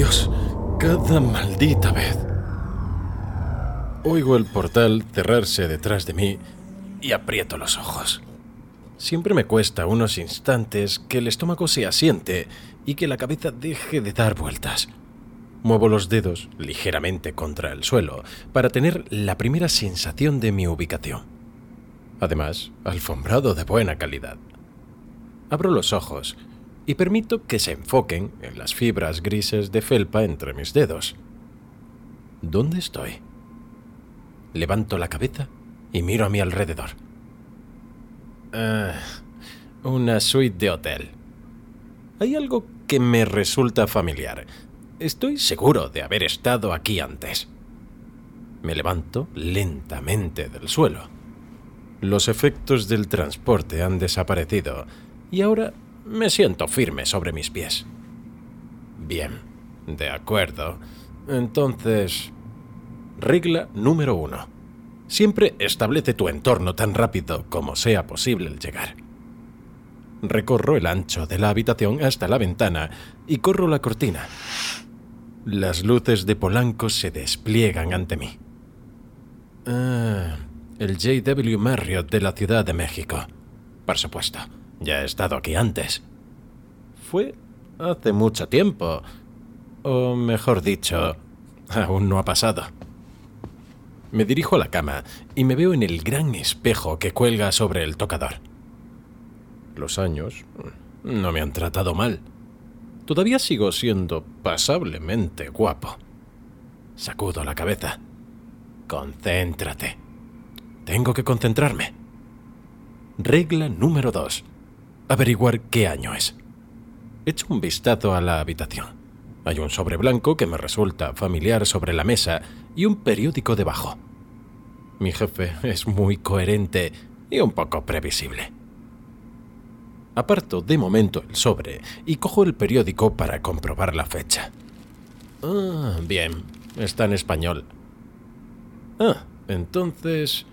Dios, cada maldita vez. Oigo el portal cerrarse detrás de mí y aprieto los ojos. Siempre me cuesta unos instantes que el estómago se asiente y que la cabeza deje de dar vueltas. Muevo los dedos ligeramente contra el suelo para tener la primera sensación de mi ubicación. Además, alfombrado de buena calidad. Abro los ojos y permito que se enfoquen en las fibras grises de felpa entre mis dedos. ¿Dónde estoy? Levanto la cabeza y miro a mi alrededor. Ah, una suite de hotel. Hay algo que me resulta familiar Estoy seguro de haber estado aquí antes. Me levanto lentamente del suelo. Los efectos del transporte han desaparecido y ahora me siento firme sobre mis pies. Bien, de acuerdo. Entonces... Regla número uno. Siempre establece tu entorno tan rápido como sea posible el llegar. Recorro el ancho de la habitación hasta la ventana y corro la cortina. Las luces de Polanco se despliegan ante mí. Ah, el JW Marriott de la Ciudad de México. Por supuesto, ya he estado aquí antes. Fue hace mucho tiempo. O mejor dicho, aún no ha pasado. Me dirijo a la cama y me veo en el gran espejo que cuelga sobre el tocador. Los años no me han tratado mal. Todavía sigo siendo pasablemente guapo. Sacudo la cabeza. Concéntrate. Tengo que concentrarme. Regla número 2. Averiguar qué año es. Echo un vistazo a la habitación. Hay un sobre blanco que me resulta familiar sobre la mesa y un periódico debajo. Mi jefe es muy coherente y un poco previsible. Aparto de momento el sobre y cojo el periódico para comprobar la fecha. Ah, bien, está en español. Ah, entonces...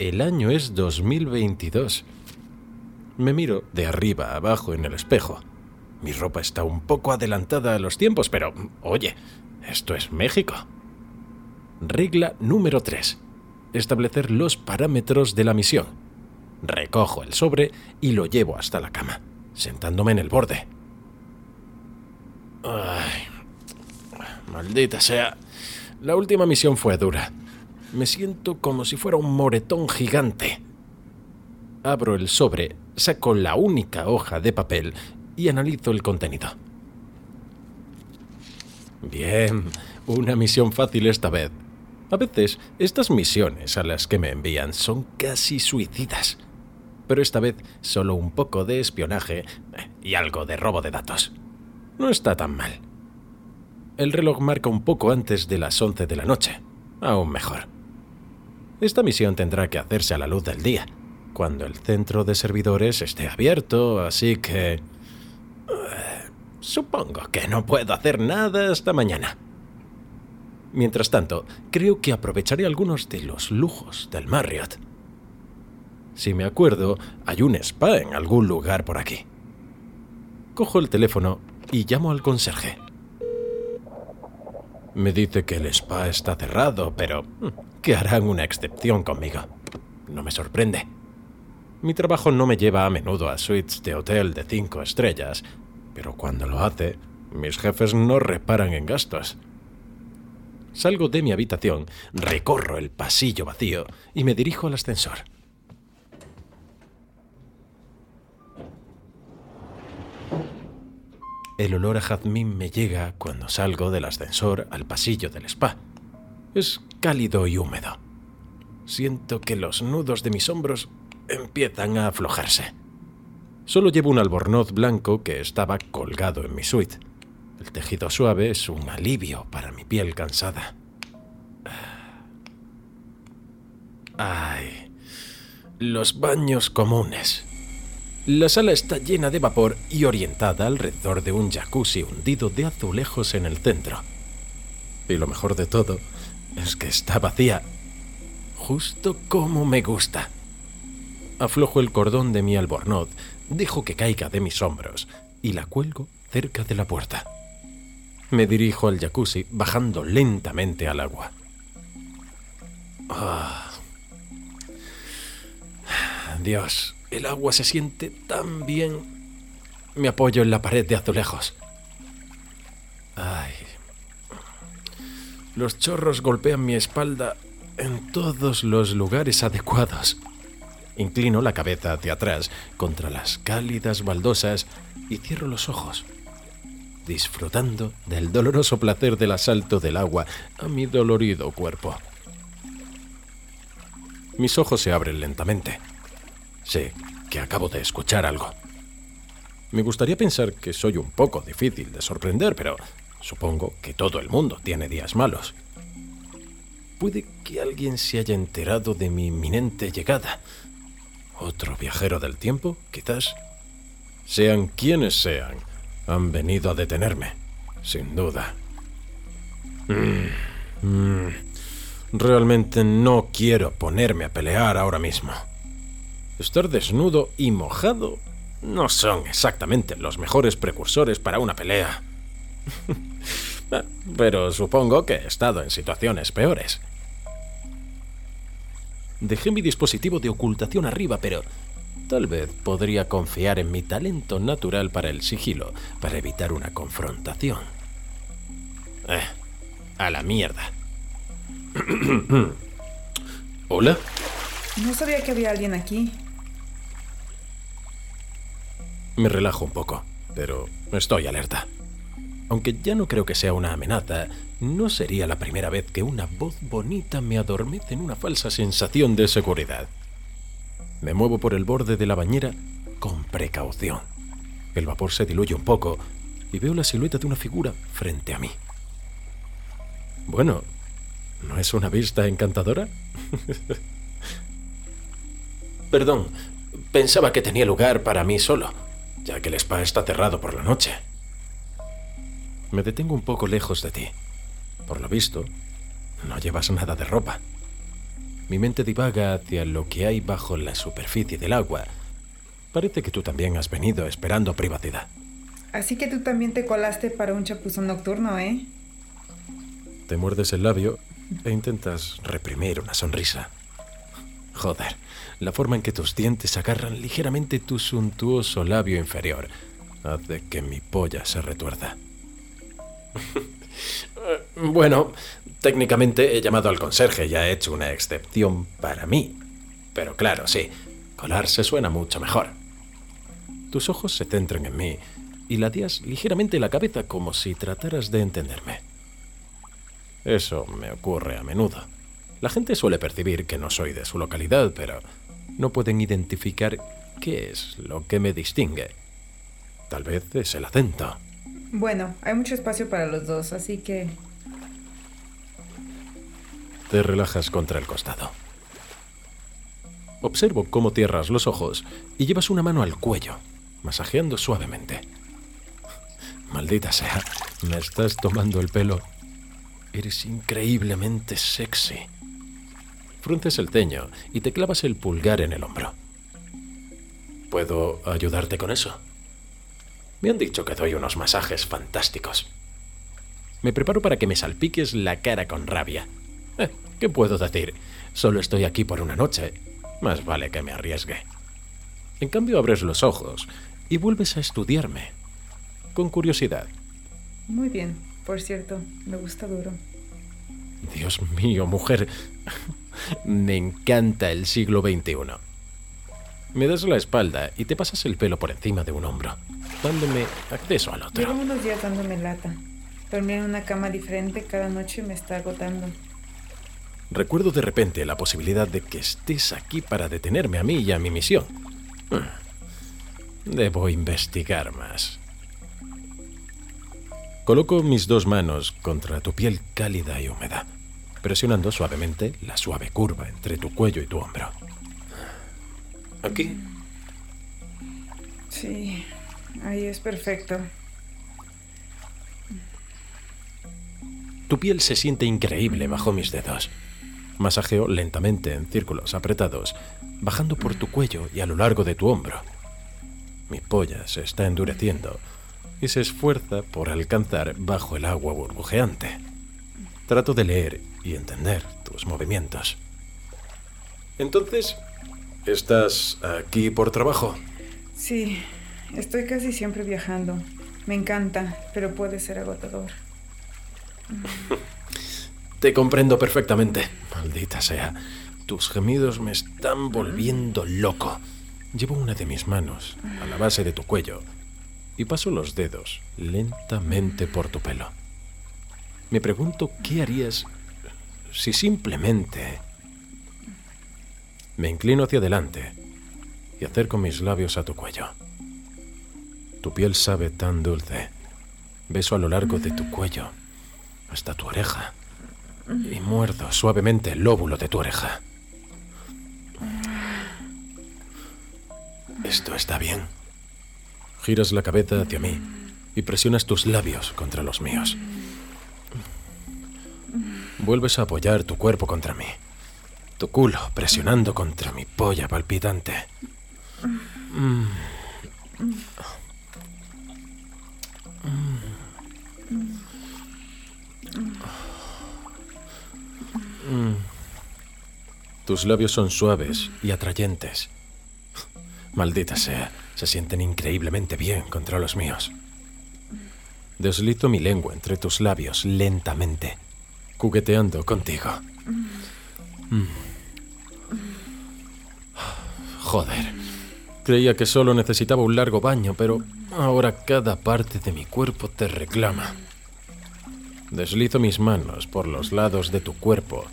El año es 2022. Me miro de arriba a abajo en el espejo. Mi ropa está un poco adelantada a los tiempos, pero, oye, esto es México. Regla número 3. Establecer los parámetros de la misión. Recojo el sobre y lo llevo hasta la cama, sentándome en el borde. Ay, maldita sea. La última misión fue dura. Me siento como si fuera un moretón gigante. Abro el sobre, saco la única hoja de papel y analizo el contenido. Bien, una misión fácil esta vez. A veces, estas misiones a las que me envían son casi suicidas pero esta vez solo un poco de espionaje y algo de robo de datos. No está tan mal. El reloj marca un poco antes de las 11 de la noche. Aún mejor. Esta misión tendrá que hacerse a la luz del día, cuando el centro de servidores esté abierto, así que... Eh, supongo que no puedo hacer nada hasta mañana. Mientras tanto, creo que aprovecharé algunos de los lujos del Marriott. Si me acuerdo, hay un spa en algún lugar por aquí. Cojo el teléfono y llamo al conserje. Me dice que el spa está cerrado, pero mm, que harán una excepción conmigo. No me sorprende. Mi trabajo no me lleva a menudo a suites de hotel de cinco estrellas, pero cuando lo hace, mis jefes no reparan en gastos. Salgo de mi habitación, recorro el pasillo vacío y me dirijo al ascensor. El olor a jazmín me llega cuando salgo del ascensor al pasillo del spa. Es cálido y húmedo. Siento que los nudos de mis hombros empiezan a aflojarse. Solo llevo un albornoz blanco que estaba colgado en mi suite. El tejido suave es un alivio para mi piel cansada. Ay, los baños comunes. La sala está llena de vapor y orientada alrededor de un jacuzzi hundido de azulejos en el centro. Y lo mejor de todo es que está vacía, justo como me gusta. Aflojo el cordón de mi albornoz, dejo que caiga de mis hombros y la cuelgo cerca de la puerta. Me dirijo al jacuzzi, bajando lentamente al agua. Ah. Dios, el agua se siente tan bien. Me apoyo en la pared de azulejos. Ay. Los chorros golpean mi espalda en todos los lugares adecuados. Inclino la cabeza hacia atrás contra las cálidas baldosas y cierro los ojos, disfrutando del doloroso placer del asalto del agua a mi dolorido cuerpo. Mis ojos se abren lentamente. Sé que acabo de escuchar algo. Me gustaría pensar que soy un poco difícil de sorprender, pero supongo que todo el mundo tiene días malos. Puede que alguien se haya enterado de mi inminente llegada. ¿Otro viajero del tiempo, quizás? Sean quienes sean, han venido a detenerme, sin duda. Mm, mm. Realmente no quiero ponerme a pelear ahora mismo. Estar desnudo y mojado no son exactamente los mejores precursores para una pelea. Pero supongo que he estado en situaciones peores. Dejé mi dispositivo de ocultación arriba, pero tal vez podría confiar en mi talento natural para el sigilo, para evitar una confrontación. Eh, a la mierda. ¿Hola? No sabía que había alguien aquí. Me relajo un poco, pero estoy alerta. Aunque ya no creo que sea una amenaza, no sería la primera vez que una voz bonita me adormece en una falsa sensación de seguridad. Me muevo por el borde de la bañera con precaución. El vapor se diluye un poco y veo la silueta de una figura frente a mí. Bueno, ¿no es una vista encantadora? Perdón, pensaba que tenía lugar para mí solo ya que el spa está cerrado por la noche. Me detengo un poco lejos de ti. Por lo visto, no llevas nada de ropa. Mi mente divaga hacia lo que hay bajo la superficie del agua. Parece que tú también has venido esperando privacidad. Así que tú también te colaste para un chapuzón nocturno, ¿eh? Te muerdes el labio e intentas reprimir una sonrisa. Joder, la forma en que tus dientes agarran ligeramente tu suntuoso labio inferior hace que mi polla se retuerza. bueno, técnicamente he llamado al conserje y ha hecho una excepción para mí. Pero claro, sí, colarse suena mucho mejor. Tus ojos se centran en mí y ladías ligeramente la cabeza como si trataras de entenderme. Eso me ocurre a menudo. La gente suele percibir que no soy de su localidad, pero no pueden identificar qué es lo que me distingue. Tal vez es el acento. Bueno, hay mucho espacio para los dos, así que... Te relajas contra el costado. Observo cómo cierras los ojos y llevas una mano al cuello, masajeando suavemente. Maldita sea, me estás tomando el pelo. Eres increíblemente sexy frunces el ceño y te clavas el pulgar en el hombro. ¿Puedo ayudarte con eso? Me han dicho que doy unos masajes fantásticos. Me preparo para que me salpiques la cara con rabia. Eh, ¿Qué puedo decir? Solo estoy aquí por una noche. Más vale que me arriesgue. En cambio abres los ojos y vuelves a estudiarme. Con curiosidad. Muy bien, por cierto, me gusta duro. Dios mío, mujer. Me encanta el siglo XXI. Me das la espalda y te pasas el pelo por encima de un hombro, dándome acceso al otro. Llevo unos días dándome lata. Dormir en una cama diferente cada noche me está agotando. Recuerdo de repente la posibilidad de que estés aquí para detenerme a mí y a mi misión. Debo investigar más. Coloco mis dos manos contra tu piel cálida y húmeda presionando suavemente la suave curva entre tu cuello y tu hombro. ¿Aquí? Sí, ahí es perfecto. Tu piel se siente increíble bajo mis dedos. Masajeo lentamente en círculos apretados, bajando por tu cuello y a lo largo de tu hombro. Mi polla se está endureciendo y se esfuerza por alcanzar bajo el agua burbujeante. Trato de leer y entender tus movimientos. Entonces, ¿estás aquí por trabajo? Sí, estoy casi siempre viajando. Me encanta, pero puede ser agotador. Te comprendo perfectamente. Maldita sea. Tus gemidos me están volviendo loco. Llevo una de mis manos a la base de tu cuello y paso los dedos lentamente por tu pelo. Me pregunto qué harías si simplemente... Me inclino hacia adelante y acerco mis labios a tu cuello. Tu piel sabe tan dulce. Beso a lo largo de tu cuello, hasta tu oreja, y muerdo suavemente el lóbulo de tu oreja. Esto está bien. Giras la cabeza hacia mí y presionas tus labios contra los míos. Vuelves a apoyar tu cuerpo contra mí, tu culo presionando contra mi polla palpitante. Tus labios son suaves y atrayentes. Maldita sea, se sienten increíblemente bien contra los míos. Deslizo mi lengua entre tus labios lentamente, jugueteando contigo. Mm. Joder, creía que solo necesitaba un largo baño, pero ahora cada parte de mi cuerpo te reclama. Deslizo mis manos por los lados de tu cuerpo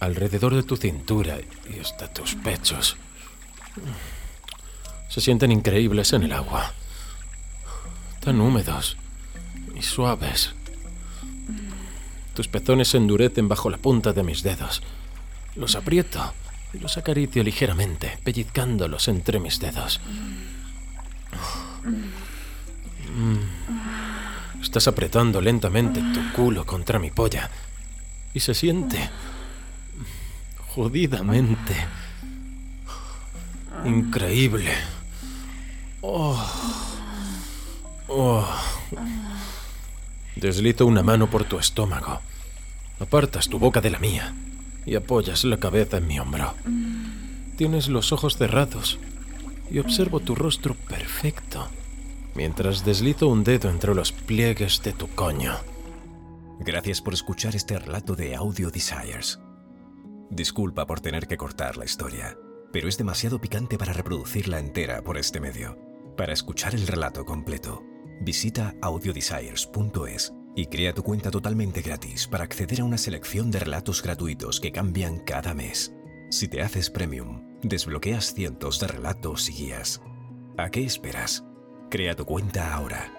alrededor de tu cintura y hasta tus pechos. Se sienten increíbles en el agua. Tan húmedos y suaves. Tus pezones se endurecen bajo la punta de mis dedos. Los aprieto los acaricio ligeramente, pellizcándolos entre mis dedos. Mm. Estás apretando lentamente tu culo contra mi polla y se siente jodidamente. Increíble. Oh. Oh. Deslizo una mano por tu estómago. Apartas tu boca de la mía y apoyas la cabeza en mi hombro. Tienes los ojos cerrados y observo tu rostro perfecto mientras deslizo un dedo entre los pliegues de tu coño. Gracias por escuchar este relato de Audio Desires. Disculpa por tener que cortar la historia, pero es demasiado picante para reproducirla entera por este medio. Para escuchar el relato completo, visita audiodesires.es y crea tu cuenta totalmente gratis para acceder a una selección de relatos gratuitos que cambian cada mes. Si te haces premium, desbloqueas cientos de relatos y guías. ¿A qué esperas? Crea tu cuenta ahora.